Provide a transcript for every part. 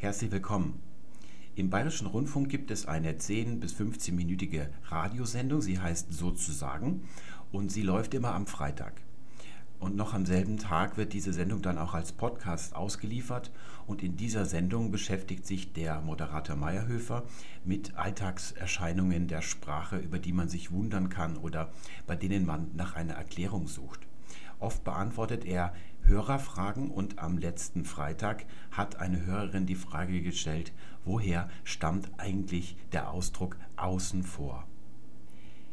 Herzlich willkommen. Im Bayerischen Rundfunk gibt es eine 10- bis 15-minütige Radiosendung, sie heißt Sozusagen und sie läuft immer am Freitag. Und noch am selben Tag wird diese Sendung dann auch als Podcast ausgeliefert. Und in dieser Sendung beschäftigt sich der Moderator Meyerhöfer mit Alltagserscheinungen der Sprache, über die man sich wundern kann oder bei denen man nach einer Erklärung sucht. Oft beantwortet er Hörerfragen und am letzten Freitag hat eine Hörerin die Frage gestellt, woher stammt eigentlich der Ausdruck außen vor?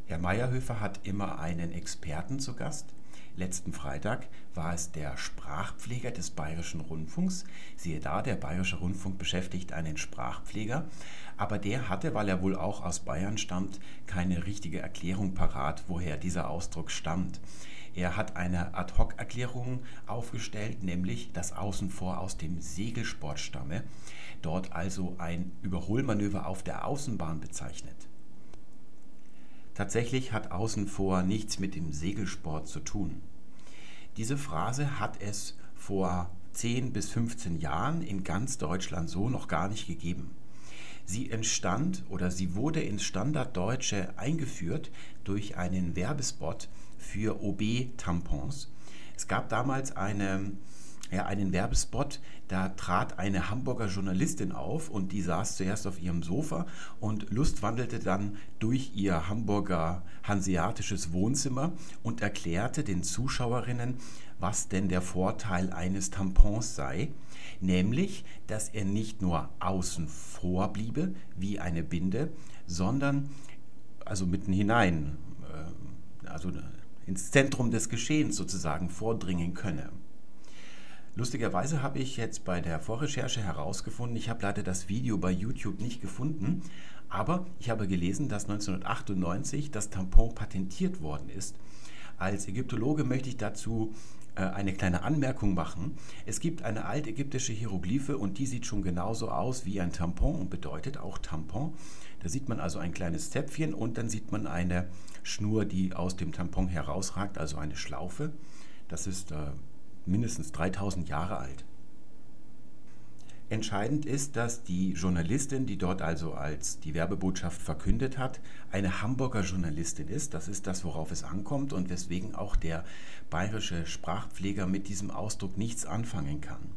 Herr Meyerhöfer hat immer einen Experten zu Gast. Letzten Freitag war es der Sprachpfleger des Bayerischen Rundfunks. Siehe da, der Bayerische Rundfunk beschäftigt einen Sprachpfleger. Aber der hatte, weil er wohl auch aus Bayern stammt, keine richtige Erklärung parat, woher dieser Ausdruck stammt. Er hat eine Ad-hoc-Erklärung aufgestellt, nämlich dass außen vor aus dem Segelsport stamme, dort also ein Überholmanöver auf der Außenbahn bezeichnet. Tatsächlich hat außen vor nichts mit dem Segelsport zu tun. Diese Phrase hat es vor 10 bis 15 Jahren in ganz Deutschland so noch gar nicht gegeben. Sie entstand oder sie wurde ins Standarddeutsche eingeführt durch einen Werbespot für OB-Tampons. Es gab damals eine, ja, einen Werbespot, da trat eine Hamburger Journalistin auf und die saß zuerst auf ihrem Sofa und lustwandelte dann durch ihr Hamburger hanseatisches Wohnzimmer und erklärte den Zuschauerinnen, was denn der Vorteil eines Tampons sei, nämlich, dass er nicht nur außen vor bliebe wie eine Binde, sondern also mitten hinein, äh, also ins Zentrum des Geschehens sozusagen vordringen könne. Lustigerweise habe ich jetzt bei der Vorrecherche herausgefunden, ich habe leider das Video bei YouTube nicht gefunden, aber ich habe gelesen, dass 1998 das Tampon patentiert worden ist. Als Ägyptologe möchte ich dazu äh, eine kleine Anmerkung machen. Es gibt eine altägyptische Hieroglyphe und die sieht schon genauso aus wie ein Tampon und bedeutet auch Tampon. Da sieht man also ein kleines Zäpfchen und dann sieht man eine Schnur, die aus dem Tampon herausragt, also eine Schlaufe. Das ist äh, mindestens 3000 Jahre alt. Entscheidend ist, dass die Journalistin, die dort also als die Werbebotschaft verkündet hat, eine Hamburger Journalistin ist. Das ist das, worauf es ankommt und weswegen auch der bayerische Sprachpfleger mit diesem Ausdruck nichts anfangen kann.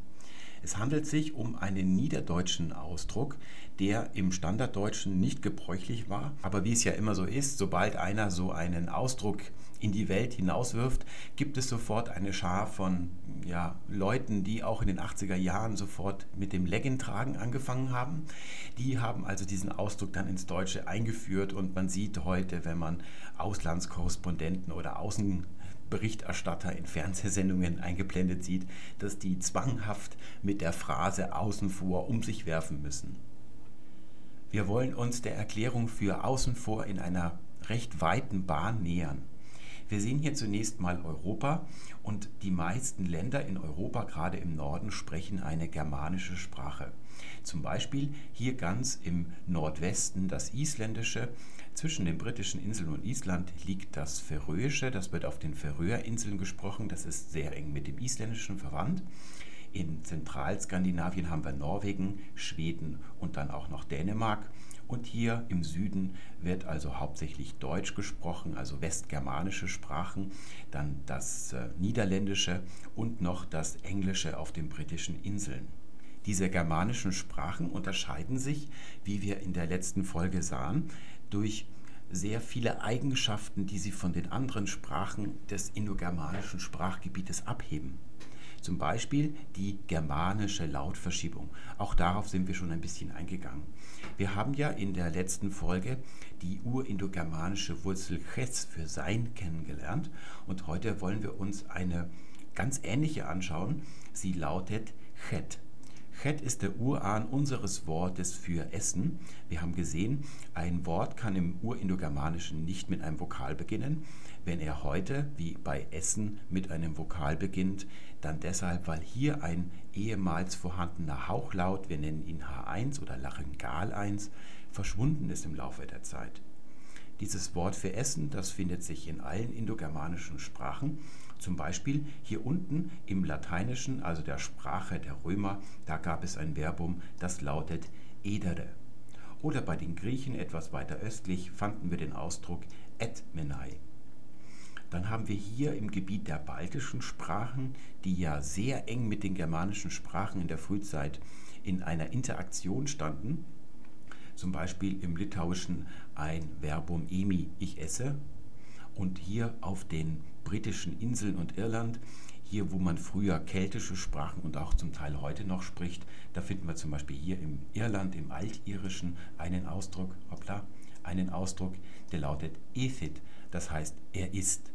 Es handelt sich um einen niederdeutschen Ausdruck, der im Standarddeutschen nicht gebräuchlich war. Aber wie es ja immer so ist, sobald einer so einen Ausdruck in die Welt hinauswirft, gibt es sofort eine Schar von ja, Leuten, die auch in den 80er Jahren sofort mit dem Legging-Tragen angefangen haben. Die haben also diesen Ausdruck dann ins Deutsche eingeführt und man sieht heute, wenn man Auslandskorrespondenten oder Außenberichterstatter in Fernsehsendungen eingeblendet sieht, dass die zwanghaft mit der Phrase außen vor um sich werfen müssen. Wir wollen uns der Erklärung für außen vor in einer recht weiten Bahn nähern. Wir sehen hier zunächst mal Europa und die meisten Länder in Europa, gerade im Norden, sprechen eine germanische Sprache. Zum Beispiel hier ganz im Nordwesten das Isländische. Zwischen den britischen Inseln und Island liegt das Färöische, das wird auf den Färöerinseln gesprochen, das ist sehr eng mit dem Isländischen verwandt. In Zentralskandinavien haben wir Norwegen, Schweden und dann auch noch Dänemark. Und hier im Süden wird also hauptsächlich Deutsch gesprochen, also westgermanische Sprachen, dann das äh, Niederländische und noch das Englische auf den britischen Inseln. Diese germanischen Sprachen unterscheiden sich, wie wir in der letzten Folge sahen, durch sehr viele Eigenschaften, die sie von den anderen Sprachen des indogermanischen Sprachgebietes abheben. Zum Beispiel die germanische Lautverschiebung. Auch darauf sind wir schon ein bisschen eingegangen. Wir haben ja in der letzten Folge die urindogermanische Wurzel ches für sein kennengelernt und heute wollen wir uns eine ganz ähnliche anschauen. Sie lautet chet. Chet ist der Urahn unseres Wortes für Essen. Wir haben gesehen, ein Wort kann im Urindogermanischen nicht mit einem Vokal beginnen. Wenn er heute, wie bei Essen, mit einem Vokal beginnt, dann deshalb, weil hier ein ehemals vorhandener Hauchlaut, wir nennen ihn H1 oder Laryngal 1, verschwunden ist im Laufe der Zeit. Dieses Wort für Essen, das findet sich in allen indogermanischen Sprachen Zum Beispiel hier unten im Lateinischen, also der Sprache der Römer, da gab es ein Verbum, das lautet edere. Oder bei den Griechen etwas weiter östlich fanden wir den Ausdruck etmenai. Dann haben wir hier im Gebiet der baltischen Sprachen, die ja sehr eng mit den germanischen Sprachen in der Frühzeit in einer Interaktion standen, zum Beispiel im Litauischen ein Verbum emi, ich esse, und hier auf den britischen Inseln und Irland, hier wo man früher keltische Sprachen und auch zum Teil heute noch spricht, da finden wir zum Beispiel hier im Irland, im Altirischen, einen Ausdruck, hoppla, einen Ausdruck, der lautet ethit, das heißt er ist.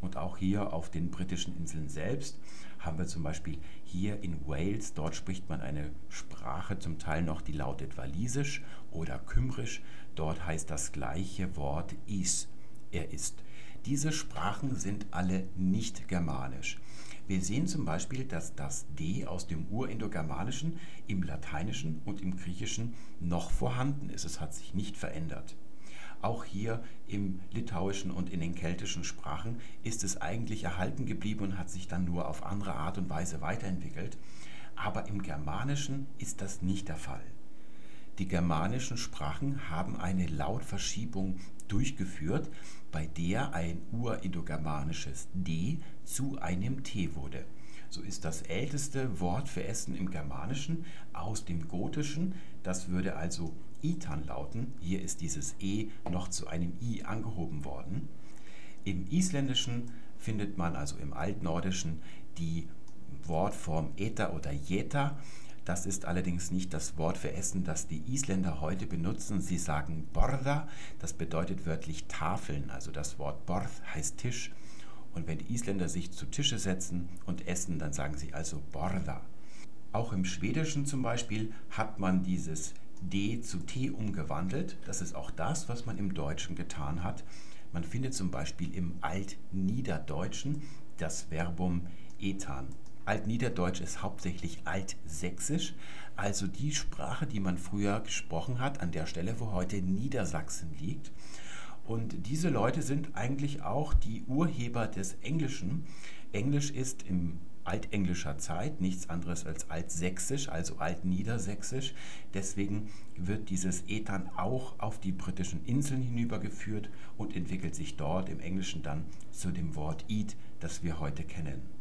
Und auch hier auf den britischen Inseln selbst haben wir zum Beispiel hier in Wales, dort spricht man eine Sprache zum Teil noch, die lautet Walisisch oder Kümbrisch. Dort heißt das gleiche Wort is, er ist. Diese Sprachen sind alle nicht germanisch. Wir sehen zum Beispiel, dass das D aus dem Urindogermanischen im Lateinischen und im Griechischen noch vorhanden ist. Es hat sich nicht verändert. Auch hier im Litauischen und in den keltischen Sprachen ist es eigentlich erhalten geblieben und hat sich dann nur auf andere Art und Weise weiterentwickelt. Aber im Germanischen ist das nicht der Fall. Die germanischen Sprachen haben eine Lautverschiebung durchgeführt, bei der ein urindogermanisches D zu einem T wurde. So ist das älteste Wort für Essen im Germanischen aus dem Gotischen. Das würde also Itan lauten. Hier ist dieses E noch zu einem I angehoben worden. Im Isländischen findet man also im Altnordischen die Wortform Eta oder Jeta. Das ist allerdings nicht das Wort für Essen, das die Isländer heute benutzen. Sie sagen Borda, das bedeutet wörtlich Tafeln. Also das Wort Borð heißt Tisch. Und wenn die Isländer sich zu Tische setzen und essen, dann sagen sie also Borda. Auch im Schwedischen zum Beispiel hat man dieses D zu T umgewandelt. Das ist auch das, was man im Deutschen getan hat. Man findet zum Beispiel im Altniederdeutschen das Verbum etan. Altniederdeutsch ist hauptsächlich Altsächsisch, also die Sprache, die man früher gesprochen hat, an der Stelle, wo heute Niedersachsen liegt. Und diese Leute sind eigentlich auch die Urheber des Englischen. Englisch ist im altenglischer Zeit nichts anderes als altsächsisch, also altniedersächsisch. Deswegen wird dieses Ethan auch auf die britischen Inseln hinübergeführt und entwickelt sich dort im Englischen dann zu dem Wort eat, das wir heute kennen.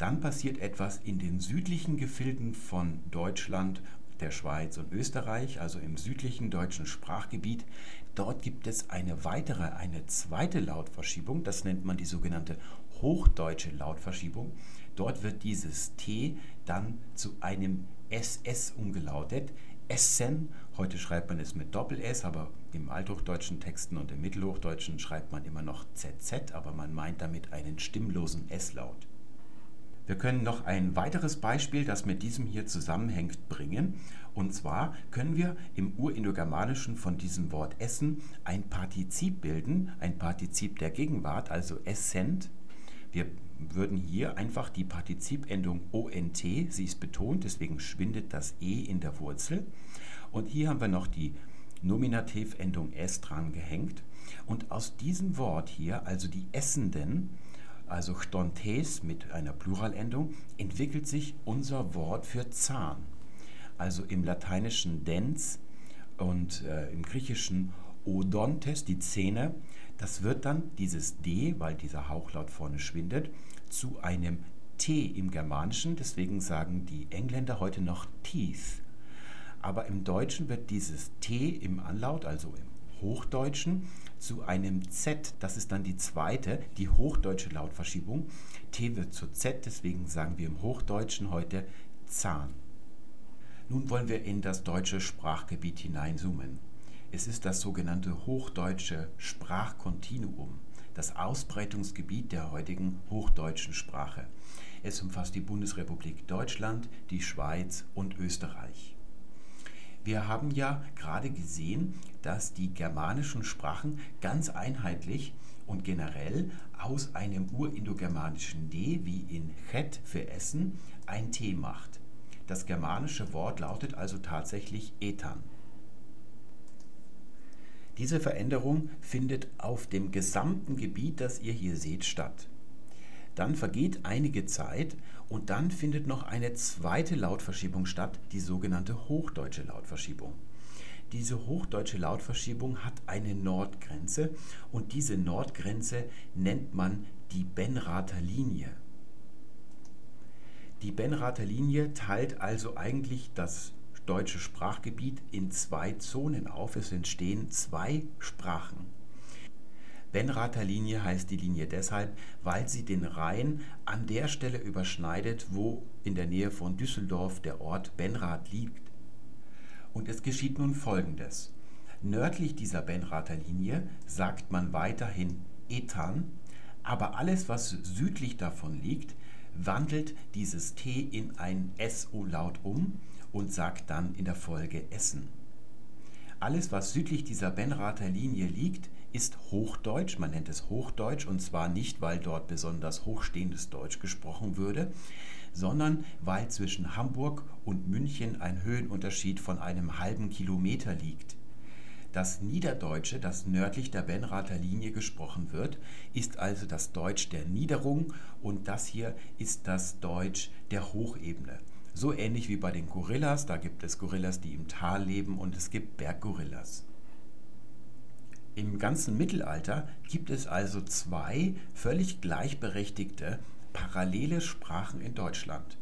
Dann passiert etwas in den südlichen Gefilden von Deutschland der Schweiz und Österreich, also im südlichen deutschen Sprachgebiet. Dort gibt es eine weitere, eine zweite Lautverschiebung, das nennt man die sogenannte hochdeutsche Lautverschiebung. Dort wird dieses T dann zu einem SS umgelautet. Essen, heute schreibt man es mit Doppel-S, aber im althochdeutschen Texten und im mittelhochdeutschen schreibt man immer noch ZZ, aber man meint damit einen stimmlosen S-Laut. Wir können noch ein weiteres Beispiel, das mit diesem hier zusammenhängt, bringen. Und zwar können wir im Urindogermanischen von diesem Wort essen ein Partizip bilden, ein Partizip der Gegenwart, also essent. Wir würden hier einfach die Partizipendung ONT, sie ist betont, deswegen schwindet das E in der Wurzel. Und hier haben wir noch die Nominativendung S dran gehängt. Und aus diesem Wort hier, also die Essenden, also Stontes mit einer Pluralendung, entwickelt sich unser Wort für Zahn. Also im Lateinischen dens und äh, im Griechischen odontes, die Zähne. Das wird dann dieses D, weil dieser Hauchlaut vorne schwindet, zu einem T im Germanischen. Deswegen sagen die Engländer heute noch Teeth. Aber im Deutschen wird dieses T im Anlaut, also im Hochdeutschen, zu einem Z. Das ist dann die zweite, die hochdeutsche Lautverschiebung. T wird zu Z, deswegen sagen wir im Hochdeutschen heute Zahn. Nun wollen wir in das deutsche Sprachgebiet hineinzoomen. Es ist das sogenannte hochdeutsche Sprachkontinuum, das Ausbreitungsgebiet der heutigen hochdeutschen Sprache. Es umfasst die Bundesrepublik Deutschland, die Schweiz und Österreich. Wir haben ja gerade gesehen, dass die germanischen Sprachen ganz einheitlich und generell aus einem urindogermanischen D wie in chet für Essen ein T macht. Das germanische Wort lautet also tatsächlich Ethan. Diese Veränderung findet auf dem gesamten Gebiet, das ihr hier seht, statt. Dann vergeht einige Zeit und dann findet noch eine zweite Lautverschiebung statt, die sogenannte hochdeutsche Lautverschiebung. Diese hochdeutsche Lautverschiebung hat eine Nordgrenze und diese Nordgrenze nennt man die Benrather Linie. Die Benrather Linie teilt also eigentlich das deutsche Sprachgebiet in zwei Zonen auf. Es entstehen zwei Sprachen. Benrather Linie heißt die Linie deshalb, weil sie den Rhein an der Stelle überschneidet, wo in der Nähe von Düsseldorf der Ort Benrath liegt. Und es geschieht nun Folgendes. Nördlich dieser Benrather Linie sagt man weiterhin Ethan, aber alles, was südlich davon liegt, wandelt dieses T in ein SO-Laut um und sagt dann in der Folge Essen. Alles, was südlich dieser Benrather Linie liegt, ist Hochdeutsch, man nennt es Hochdeutsch und zwar nicht, weil dort besonders hochstehendes Deutsch gesprochen würde, sondern weil zwischen Hamburg und München ein Höhenunterschied von einem halben Kilometer liegt. Das Niederdeutsche, das nördlich der Benrather Linie gesprochen wird, ist also das Deutsch der Niederung und das hier ist das Deutsch der Hochebene. So ähnlich wie bei den Gorillas, da gibt es Gorillas, die im Tal leben und es gibt Berggorillas. Im ganzen Mittelalter gibt es also zwei völlig gleichberechtigte parallele Sprachen in Deutschland.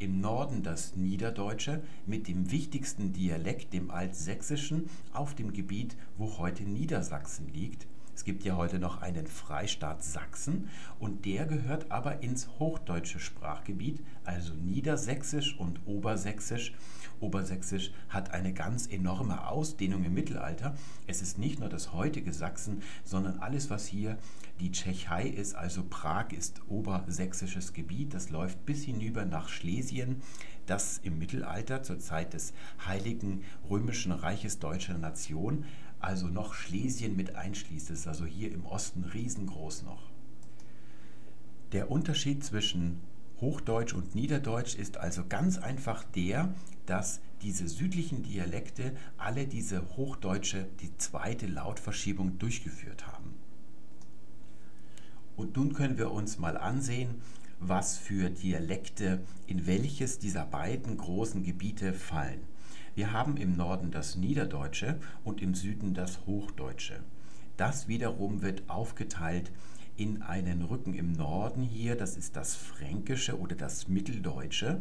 Im Norden das Niederdeutsche mit dem wichtigsten Dialekt, dem Altsächsischen, auf dem Gebiet, wo heute Niedersachsen liegt, es gibt ja heute noch einen Freistaat Sachsen und der gehört aber ins hochdeutsche Sprachgebiet, also Niedersächsisch und Obersächsisch. Obersächsisch hat eine ganz enorme Ausdehnung im Mittelalter. Es ist nicht nur das heutige Sachsen, sondern alles, was hier die Tschechei ist, also Prag ist obersächsisches Gebiet. Das läuft bis hinüber nach Schlesien, das im Mittelalter zur Zeit des Heiligen Römischen Reiches Deutscher Nation also noch Schlesien mit einschließt. Ist also hier im Osten riesengroß noch. Der Unterschied zwischen Hochdeutsch und Niederdeutsch ist also ganz einfach der, dass diese südlichen Dialekte alle diese hochdeutsche, die zweite Lautverschiebung durchgeführt haben. Und nun können wir uns mal ansehen, was für Dialekte in welches dieser beiden großen Gebiete fallen. Wir haben im Norden das Niederdeutsche und im Süden das Hochdeutsche. Das wiederum wird aufgeteilt in einen Rücken im Norden hier, das ist das Fränkische oder das Mitteldeutsche.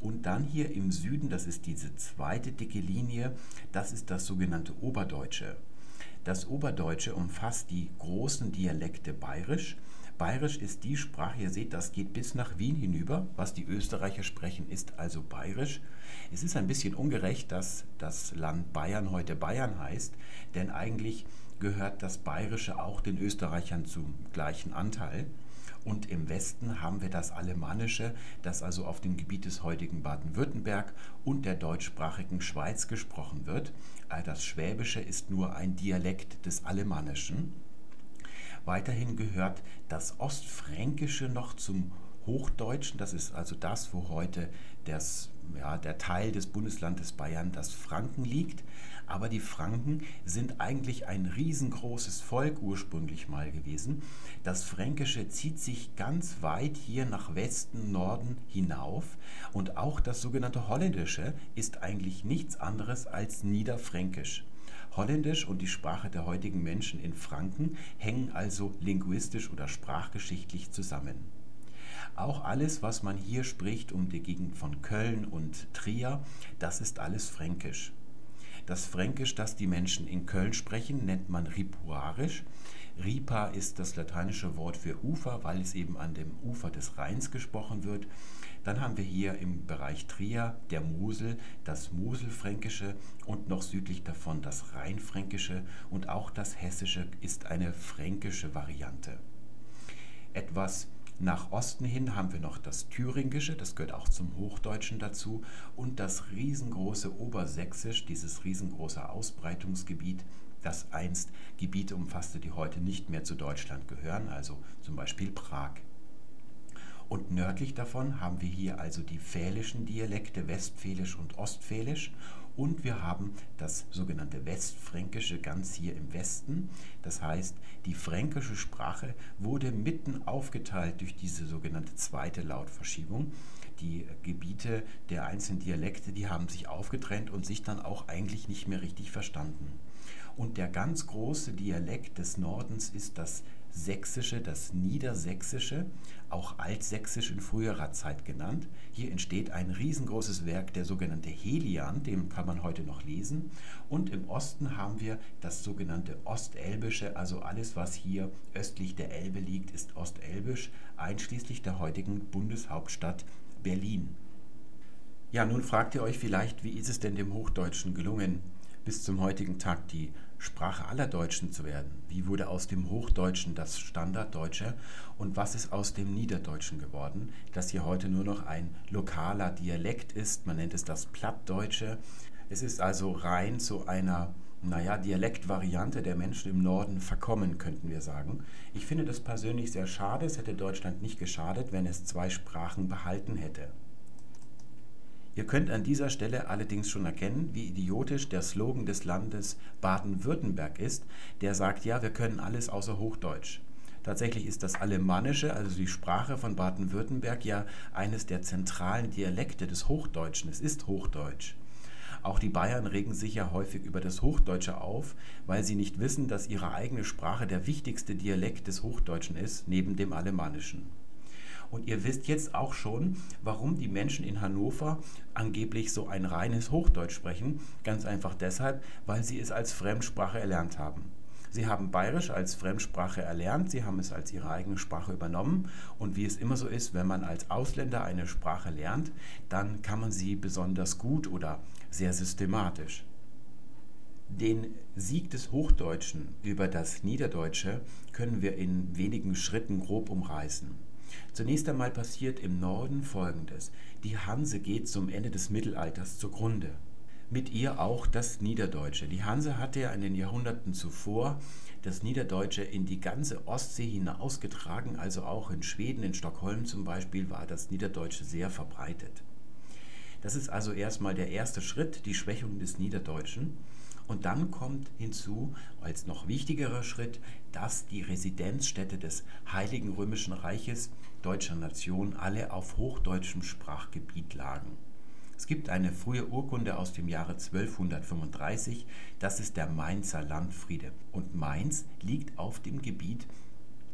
Und dann hier im Süden, das ist diese zweite dicke Linie, das ist das sogenannte Oberdeutsche. Das Oberdeutsche umfasst die großen Dialekte Bayerisch, Bayerisch ist die Sprache, ihr seht, das geht bis nach Wien hinüber. Was die Österreicher sprechen, ist also Bayerisch. Es ist ein bisschen ungerecht, dass das Land Bayern heute Bayern heißt, denn eigentlich gehört das Bayerische auch den Österreichern zum gleichen Anteil. Und im Westen haben wir das Alemannische, das also auf dem Gebiet des heutigen Baden-Württemberg und der deutschsprachigen Schweiz gesprochen wird. Das Schwäbische ist nur ein Dialekt des Alemannischen. Weiterhin gehört das Ostfränkische noch zum Hochdeutschen. Das ist also das, wo heute das, ja, der Teil des Bundeslandes Bayern, das Franken liegt. Aber die Franken sind eigentlich ein riesengroßes Volk ursprünglich mal gewesen. Das Fränkische zieht sich ganz weit hier nach Westen, Norden hinauf. Und auch das sogenannte Holländische ist eigentlich nichts anderes als Niederfränkisch. Holländisch und die Sprache der heutigen Menschen in Franken hängen also linguistisch oder sprachgeschichtlich zusammen. Auch alles, was man hier spricht um die Gegend von Köln und Trier, das ist alles fränkisch. Das Fränkisch, das die Menschen in Köln sprechen, nennt man Ripuarisch. Ripa ist das lateinische Wort für Ufer, weil es eben an dem Ufer des Rheins gesprochen wird. Dann haben wir hier im Bereich Trier der Mosel das Moselfränkische und noch südlich davon das Rheinfränkische und auch das Hessische ist eine fränkische Variante. Etwas nach Osten hin haben wir noch das Thüringische, das gehört auch zum Hochdeutschen dazu, und das riesengroße Obersächsisch, dieses riesengroße Ausbreitungsgebiet, das einst Gebiete umfasste, die heute nicht mehr zu Deutschland gehören, also zum Beispiel Prag. Und nördlich davon haben wir hier also die fälischen Dialekte Westfälisch und Ostfälisch und wir haben das sogenannte Westfränkische ganz hier im Westen. Das heißt, die fränkische Sprache wurde mitten aufgeteilt durch diese sogenannte zweite Lautverschiebung. Die Gebiete der einzelnen Dialekte, die haben sich aufgetrennt und sich dann auch eigentlich nicht mehr richtig verstanden. Und der ganz große Dialekt des Nordens ist das Sächsische, das Niedersächsische, auch Altsächsisch in früherer Zeit genannt. Hier entsteht ein riesengroßes Werk, der sogenannte Helian, den kann man heute noch lesen. Und im Osten haben wir das sogenannte Ostelbische, also alles, was hier östlich der Elbe liegt, ist Ostelbisch, einschließlich der heutigen Bundeshauptstadt Berlin. Ja, nun fragt ihr euch vielleicht, wie ist es denn dem Hochdeutschen gelungen, bis zum heutigen Tag die Sprache aller Deutschen zu werden? Wie wurde aus dem Hochdeutschen das Standarddeutsche und was ist aus dem Niederdeutschen geworden, das hier heute nur noch ein lokaler Dialekt ist? Man nennt es das Plattdeutsche. Es ist also rein zu einer naja, Dialektvariante der Menschen im Norden verkommen, könnten wir sagen. Ich finde das persönlich sehr schade. Es hätte Deutschland nicht geschadet, wenn es zwei Sprachen behalten hätte. Ihr könnt an dieser Stelle allerdings schon erkennen, wie idiotisch der Slogan des Landes Baden-Württemberg ist, der sagt, ja, wir können alles außer Hochdeutsch. Tatsächlich ist das Alemannische, also die Sprache von Baden-Württemberg, ja eines der zentralen Dialekte des Hochdeutschen. Es ist Hochdeutsch. Auch die Bayern regen sich ja häufig über das Hochdeutsche auf, weil sie nicht wissen, dass ihre eigene Sprache der wichtigste Dialekt des Hochdeutschen ist, neben dem Alemannischen. Und ihr wisst jetzt auch schon, warum die Menschen in Hannover angeblich so ein reines Hochdeutsch sprechen. Ganz einfach deshalb, weil sie es als Fremdsprache erlernt haben. Sie haben Bayerisch als Fremdsprache erlernt, sie haben es als ihre eigene Sprache übernommen und wie es immer so ist, wenn man als Ausländer eine Sprache lernt, dann kann man sie besonders gut oder sehr systematisch. Den Sieg des Hochdeutschen über das Niederdeutsche können wir in wenigen Schritten grob umreißen. Zunächst einmal passiert im Norden Folgendes. Die Hanse geht zum Ende des Mittelalters zugrunde. Mit ihr auch das Niederdeutsche. Die Hanse hatte ja in den Jahrhunderten zuvor das Niederdeutsche in die ganze Ostsee hinausgetragen, also auch in Schweden, in Stockholm zum Beispiel, war das Niederdeutsche sehr verbreitet. Das ist also erstmal der erste Schritt, die Schwächung des Niederdeutschen. Und dann kommt hinzu, als noch wichtigerer Schritt, dass die Residenzstädte des Heiligen Römischen Reiches deutscher Nation alle auf hochdeutschem Sprachgebiet lagen. Es gibt eine frühe Urkunde aus dem Jahre 1235, das ist der Mainzer Landfriede. Und Mainz liegt auf dem Gebiet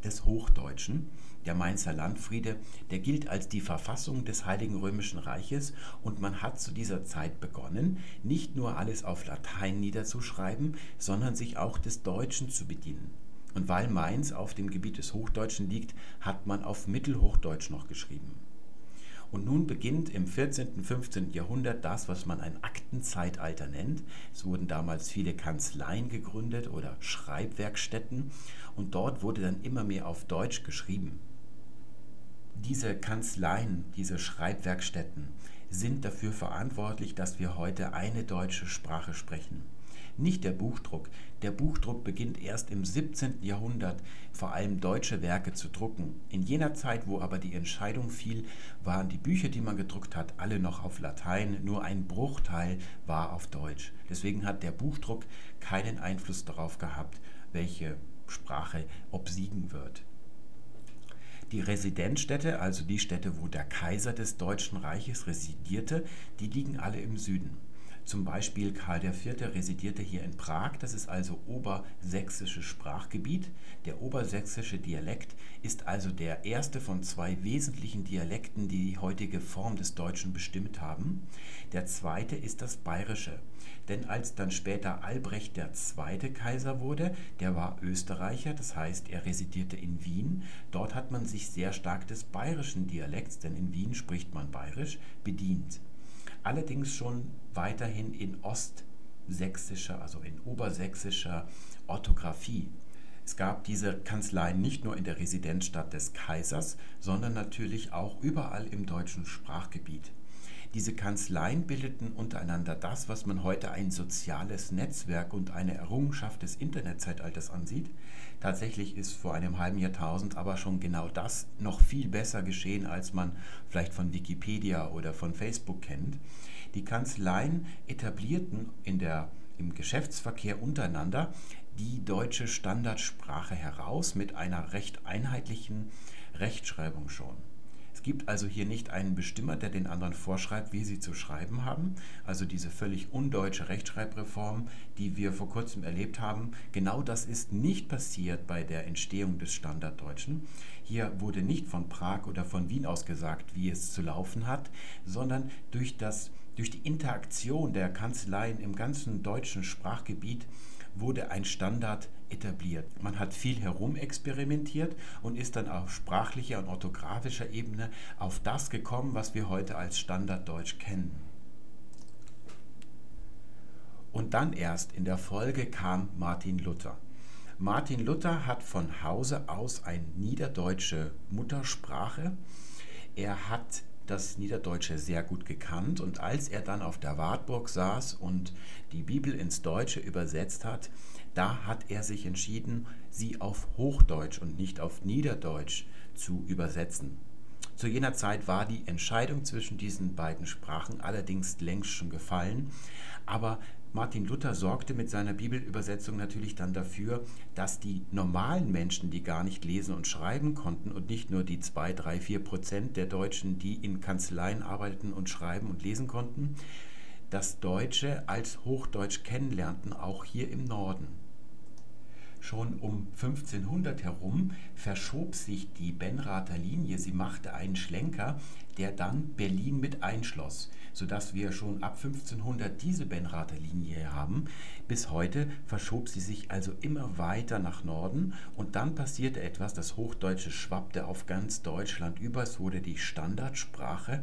des Hochdeutschen. Der Mainzer Landfriede, der gilt als die Verfassung des Heiligen Römischen Reiches und man hat zu dieser Zeit begonnen, nicht nur alles auf Latein niederzuschreiben, sondern sich auch des Deutschen zu bedienen. Und weil Mainz auf dem Gebiet des Hochdeutschen liegt, hat man auf Mittelhochdeutsch noch geschrieben. Und nun beginnt im 14. und 15. Jahrhundert das, was man ein Aktenzeitalter nennt. Es wurden damals viele Kanzleien gegründet oder Schreibwerkstätten und dort wurde dann immer mehr auf Deutsch geschrieben. Diese Kanzleien, diese Schreibwerkstätten sind dafür verantwortlich, dass wir heute eine deutsche Sprache sprechen. Nicht der Buchdruck. Der Buchdruck beginnt erst im 17. Jahrhundert, vor allem deutsche Werke zu drucken. In jener Zeit, wo aber die Entscheidung fiel, waren die Bücher, die man gedruckt hat, alle noch auf Latein, nur ein Bruchteil war auf Deutsch. Deswegen hat der Buchdruck keinen Einfluss darauf gehabt, welche Sprache obsiegen wird. Die Residenzstädte, also die Städte, wo der Kaiser des Deutschen Reiches residierte, die liegen alle im Süden. Zum Beispiel Karl IV. residierte hier in Prag, das ist also obersächsisches Sprachgebiet. Der obersächsische Dialekt ist also der erste von zwei wesentlichen Dialekten, die die heutige Form des Deutschen bestimmt haben. Der zweite ist das bayerische. Denn als dann später Albrecht II. Kaiser wurde, der war Österreicher, das heißt, er residierte in Wien. Dort hat man sich sehr stark des bayerischen Dialekts, denn in Wien spricht man bayerisch, bedient allerdings schon weiterhin in ostsächsischer, also in obersächsischer Orthographie. Es gab diese Kanzleien nicht nur in der Residenzstadt des Kaisers, sondern natürlich auch überall im deutschen Sprachgebiet. Diese Kanzleien bildeten untereinander das, was man heute ein soziales Netzwerk und eine Errungenschaft des Internetzeitalters ansieht. Tatsächlich ist vor einem halben Jahrtausend aber schon genau das noch viel besser geschehen, als man vielleicht von Wikipedia oder von Facebook kennt. Die Kanzleien etablierten in der, im Geschäftsverkehr untereinander die deutsche Standardsprache heraus mit einer recht einheitlichen Rechtschreibung schon gibt also hier nicht einen Bestimmer, der den anderen vorschreibt, wie sie zu schreiben haben. Also diese völlig undeutsche Rechtschreibreform, die wir vor kurzem erlebt haben, genau das ist nicht passiert bei der Entstehung des Standarddeutschen. Hier wurde nicht von Prag oder von Wien aus gesagt, wie es zu laufen hat, sondern durch, das, durch die Interaktion der Kanzleien im ganzen deutschen Sprachgebiet wurde ein Standard etabliert. Man hat viel herumexperimentiert und ist dann auf sprachlicher und orthografischer Ebene auf das gekommen, was wir heute als Standarddeutsch kennen. Und dann erst in der Folge kam Martin Luther. Martin Luther hat von Hause aus eine niederdeutsche Muttersprache. Er hat das Niederdeutsche sehr gut gekannt und als er dann auf der Wartburg saß und die Bibel ins Deutsche übersetzt hat, da hat er sich entschieden, sie auf Hochdeutsch und nicht auf Niederdeutsch zu übersetzen. Zu jener Zeit war die Entscheidung zwischen diesen beiden Sprachen allerdings längst schon gefallen, aber Martin Luther sorgte mit seiner Bibelübersetzung natürlich dann dafür, dass die normalen Menschen, die gar nicht lesen und schreiben konnten und nicht nur die 2, 3, 4 Prozent der Deutschen, die in Kanzleien arbeiteten und schreiben und lesen konnten, das Deutsche als Hochdeutsch kennenlernten, auch hier im Norden. Schon um 1500 herum verschob sich die Benrather Linie, sie machte einen Schlenker, der dann Berlin mit einschloss, sodass wir schon ab 1500 diese Benrather Linie haben. Bis heute verschob sie sich also immer weiter nach Norden. Und dann passierte etwas, das Hochdeutsche schwappte auf ganz Deutschland über, es wurde die Standardsprache.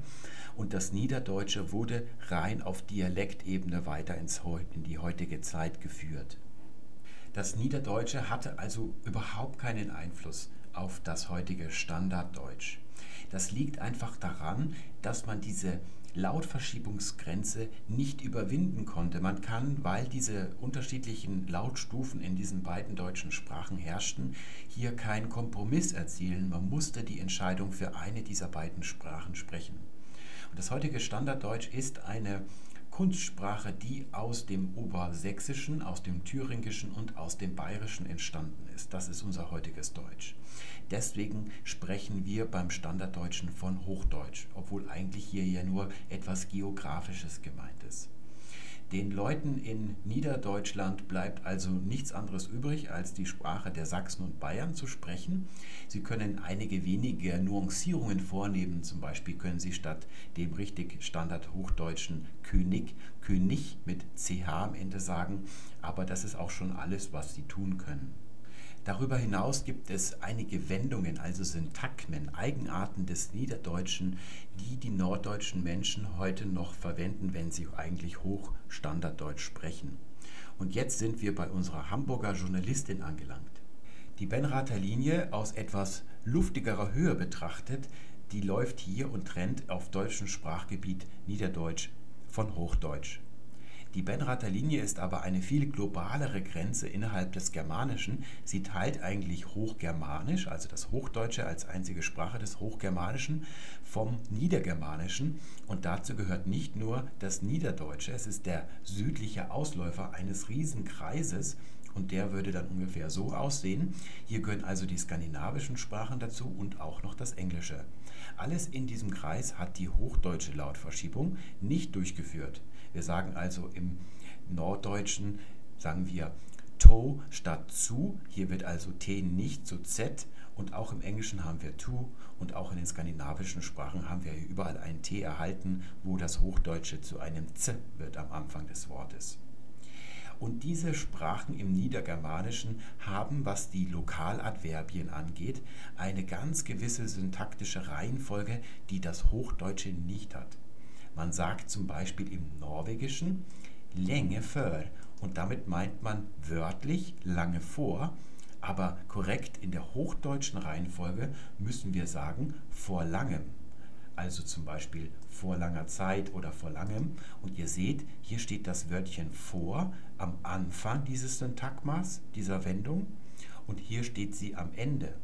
Und das Niederdeutsche wurde rein auf Dialektebene weiter ins, in die heutige Zeit geführt. Das Niederdeutsche hatte also überhaupt keinen Einfluss auf das heutige Standarddeutsch. Das liegt einfach daran, dass man diese Lautverschiebungsgrenze nicht überwinden konnte. Man kann, weil diese unterschiedlichen Lautstufen in diesen beiden deutschen Sprachen herrschten, hier keinen Kompromiss erzielen. Man musste die Entscheidung für eine dieser beiden Sprachen sprechen. Und das heutige Standarddeutsch ist eine Kunstsprache, die aus dem Obersächsischen, aus dem Thüringischen und aus dem Bayerischen entstanden ist. Das ist unser heutiges Deutsch. Deswegen sprechen wir beim Standarddeutschen von Hochdeutsch, obwohl eigentlich hier ja nur etwas Geografisches gemeint ist. Den Leuten in Niederdeutschland bleibt also nichts anderes übrig, als die Sprache der Sachsen und Bayern zu sprechen. Sie können einige wenige Nuancierungen vornehmen. Zum Beispiel können Sie statt dem richtig Standard-Hochdeutschen König, König mit CH am Ende sagen. Aber das ist auch schon alles, was Sie tun können. Darüber hinaus gibt es einige Wendungen, also Syntagmen, Eigenarten des Niederdeutschen, die die norddeutschen Menschen heute noch verwenden, wenn sie eigentlich Hochstandarddeutsch sprechen. Und jetzt sind wir bei unserer Hamburger Journalistin angelangt. Die Benrather Linie aus etwas luftigerer Höhe betrachtet, die läuft hier und trennt auf deutschem Sprachgebiet Niederdeutsch von Hochdeutsch. Die Benrather Linie ist aber eine viel globalere Grenze innerhalb des Germanischen. Sie teilt eigentlich Hochgermanisch, also das Hochdeutsche als einzige Sprache des Hochgermanischen, vom Niedergermanischen. Und dazu gehört nicht nur das Niederdeutsche, es ist der südliche Ausläufer eines Riesenkreises. Und der würde dann ungefähr so aussehen. Hier gehören also die skandinavischen Sprachen dazu und auch noch das Englische. Alles in diesem Kreis hat die hochdeutsche Lautverschiebung nicht durchgeführt. Wir sagen also im Norddeutschen, sagen wir to statt zu. Hier wird also T nicht zu Z. Und auch im Englischen haben wir to und auch in den skandinavischen Sprachen haben wir überall ein T erhalten, wo das Hochdeutsche zu einem Z wird am Anfang des Wortes. Und diese Sprachen im Niedergermanischen haben, was die Lokaladverbien angeht, eine ganz gewisse syntaktische Reihenfolge, die das Hochdeutsche nicht hat. Man sagt zum Beispiel im Norwegischen länge för und damit meint man wörtlich lange vor, aber korrekt in der hochdeutschen Reihenfolge müssen wir sagen vor langem. Also zum Beispiel vor langer Zeit oder vor langem. Und ihr seht, hier steht das Wörtchen vor am Anfang dieses Syntagmas, dieser Wendung. Und hier steht sie am Ende.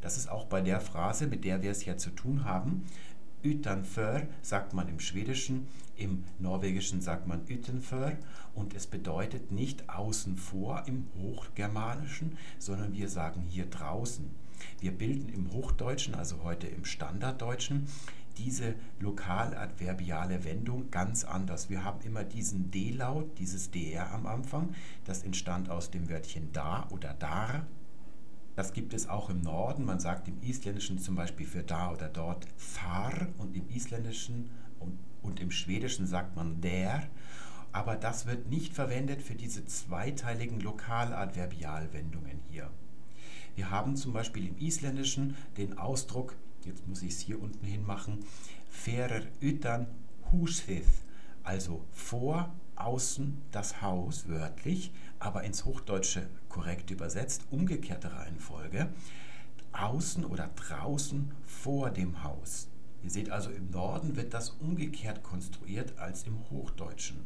Das ist auch bei der Phrase, mit der wir es ja zu tun haben. Utanför sagt man im Schwedischen, im Norwegischen sagt man utenför und es bedeutet nicht außen vor im Hochgermanischen, sondern wir sagen hier draußen. Wir bilden im Hochdeutschen, also heute im Standarddeutschen, diese lokaladverbiale Wendung ganz anders. Wir haben immer diesen D-Laut, dieses DR am Anfang. Das entstand aus dem Wörtchen da oder dar. Das gibt es auch im Norden. Man sagt im Isländischen zum Beispiel für da oder dort thar und im Isländischen und, und im Schwedischen sagt man der. Aber das wird nicht verwendet für diese zweiteiligen Lokaladverbialwendungen hier. Wir haben zum Beispiel im Isländischen den Ausdruck jetzt muss ich es hier unten hin machen, ferer utan husið, also vor, außen das Haus, wörtlich, aber ins Hochdeutsche korrekt übersetzt, umgekehrte Reihenfolge, außen oder draußen vor dem Haus. Ihr seht also, im Norden wird das umgekehrt konstruiert als im Hochdeutschen.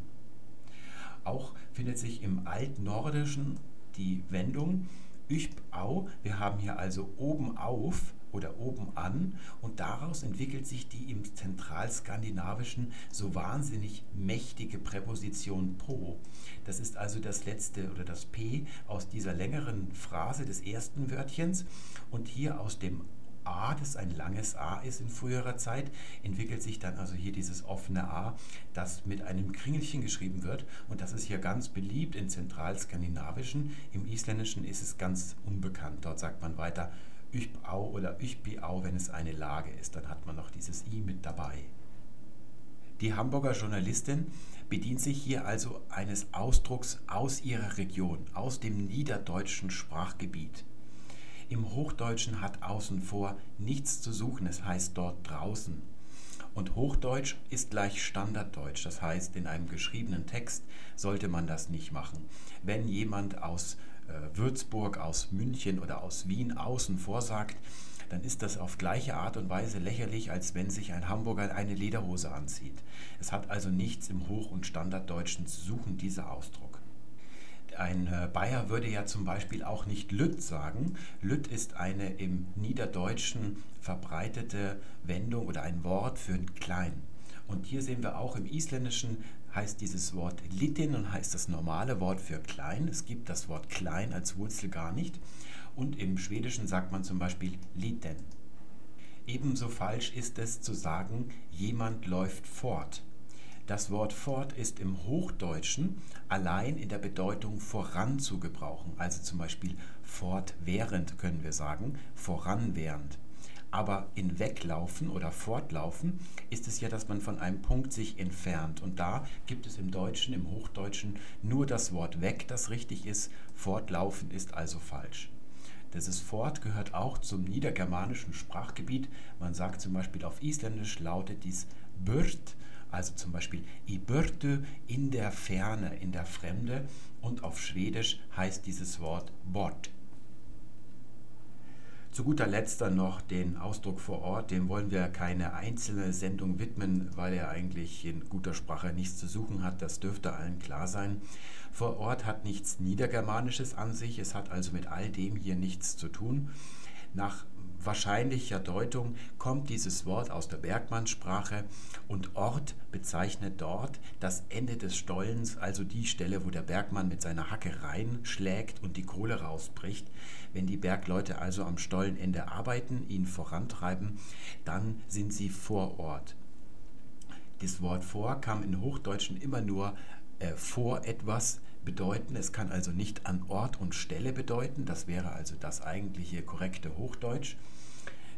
Auch findet sich im Altnordischen die Wendung Üchbau. Wir haben hier also oben auf oder oben an und daraus entwickelt sich die im Zentralskandinavischen so wahnsinnig mächtige Präposition po. Das ist also das letzte oder das p aus dieser längeren Phrase des ersten Wörtchens und hier aus dem A, das ein langes A ist in früherer Zeit, entwickelt sich dann also hier dieses offene A, das mit einem Kringelchen geschrieben wird. Und das ist hier ganz beliebt in Zentralskandinavischen. Im Isländischen ist es ganz unbekannt. Dort sagt man weiter Üchbau oder Üchbiau, wenn es eine Lage ist. Dann hat man noch dieses I mit dabei. Die Hamburger Journalistin bedient sich hier also eines Ausdrucks aus ihrer Region, aus dem niederdeutschen Sprachgebiet. Im Hochdeutschen hat außen vor nichts zu suchen, es heißt dort draußen. Und Hochdeutsch ist gleich Standarddeutsch, das heißt, in einem geschriebenen Text sollte man das nicht machen. Wenn jemand aus Würzburg, aus München oder aus Wien außen vorsagt, dann ist das auf gleiche Art und Weise lächerlich, als wenn sich ein Hamburger eine Lederhose anzieht. Es hat also nichts im Hoch- und Standarddeutschen zu suchen, dieser Ausdruck. Ein äh, Bayer würde ja zum Beispiel auch nicht Lütt sagen. Lütt ist eine im Niederdeutschen verbreitete Wendung oder ein Wort für klein. Und hier sehen wir auch im Isländischen heißt dieses Wort Litin und heißt das normale Wort für klein. Es gibt das Wort klein als Wurzel gar nicht. Und im Schwedischen sagt man zum Beispiel Liten. Ebenso falsch ist es zu sagen, jemand läuft fort. Das Wort fort ist im Hochdeutschen allein in der Bedeutung voran zu gebrauchen. Also zum Beispiel fortwährend können wir sagen, voranwährend. Aber in Weglaufen oder Fortlaufen ist es ja, dass man von einem Punkt sich entfernt. Und da gibt es im Deutschen, im Hochdeutschen nur das Wort weg, das richtig ist. Fortlaufen ist also falsch. Dieses Fort gehört auch zum niedergermanischen Sprachgebiet. Man sagt zum Beispiel auf Isländisch lautet dies Bürt, also zum Beispiel i Börte in der Ferne, in der Fremde. Und auf Schwedisch heißt dieses Wort Bort. Zu guter Letzt dann noch den Ausdruck vor Ort, dem wollen wir keine einzelne Sendung widmen, weil er eigentlich in guter Sprache nichts zu suchen hat, das dürfte allen klar sein. Vor Ort hat nichts Niedergermanisches an sich, es hat also mit all dem hier nichts zu tun. Nach wahrscheinlicher Deutung kommt dieses Wort aus der Bergmannssprache und Ort bezeichnet dort das Ende des Stollens, also die Stelle, wo der Bergmann mit seiner Hacke reinschlägt und die Kohle rausbricht. Wenn die Bergleute also am Stollenende arbeiten, ihn vorantreiben, dann sind sie vor Ort. Das Wort vor kam in Hochdeutschen immer nur äh, vor etwas bedeuten. Es kann also nicht an Ort und Stelle bedeuten. Das wäre also das eigentliche korrekte Hochdeutsch.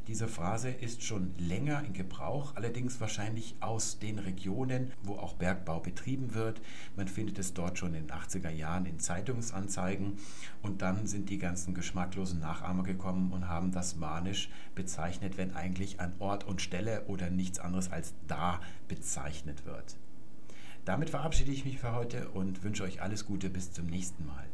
Diese Phrase ist schon länger in Gebrauch, allerdings wahrscheinlich aus den Regionen, wo auch Bergbau betrieben wird. Man findet es dort schon in den 80er Jahren in Zeitungsanzeigen und dann sind die ganzen geschmacklosen Nachahmer gekommen und haben das manisch bezeichnet, wenn eigentlich an Ort und Stelle oder nichts anderes als da bezeichnet wird. Damit verabschiede ich mich für heute und wünsche euch alles Gute bis zum nächsten Mal.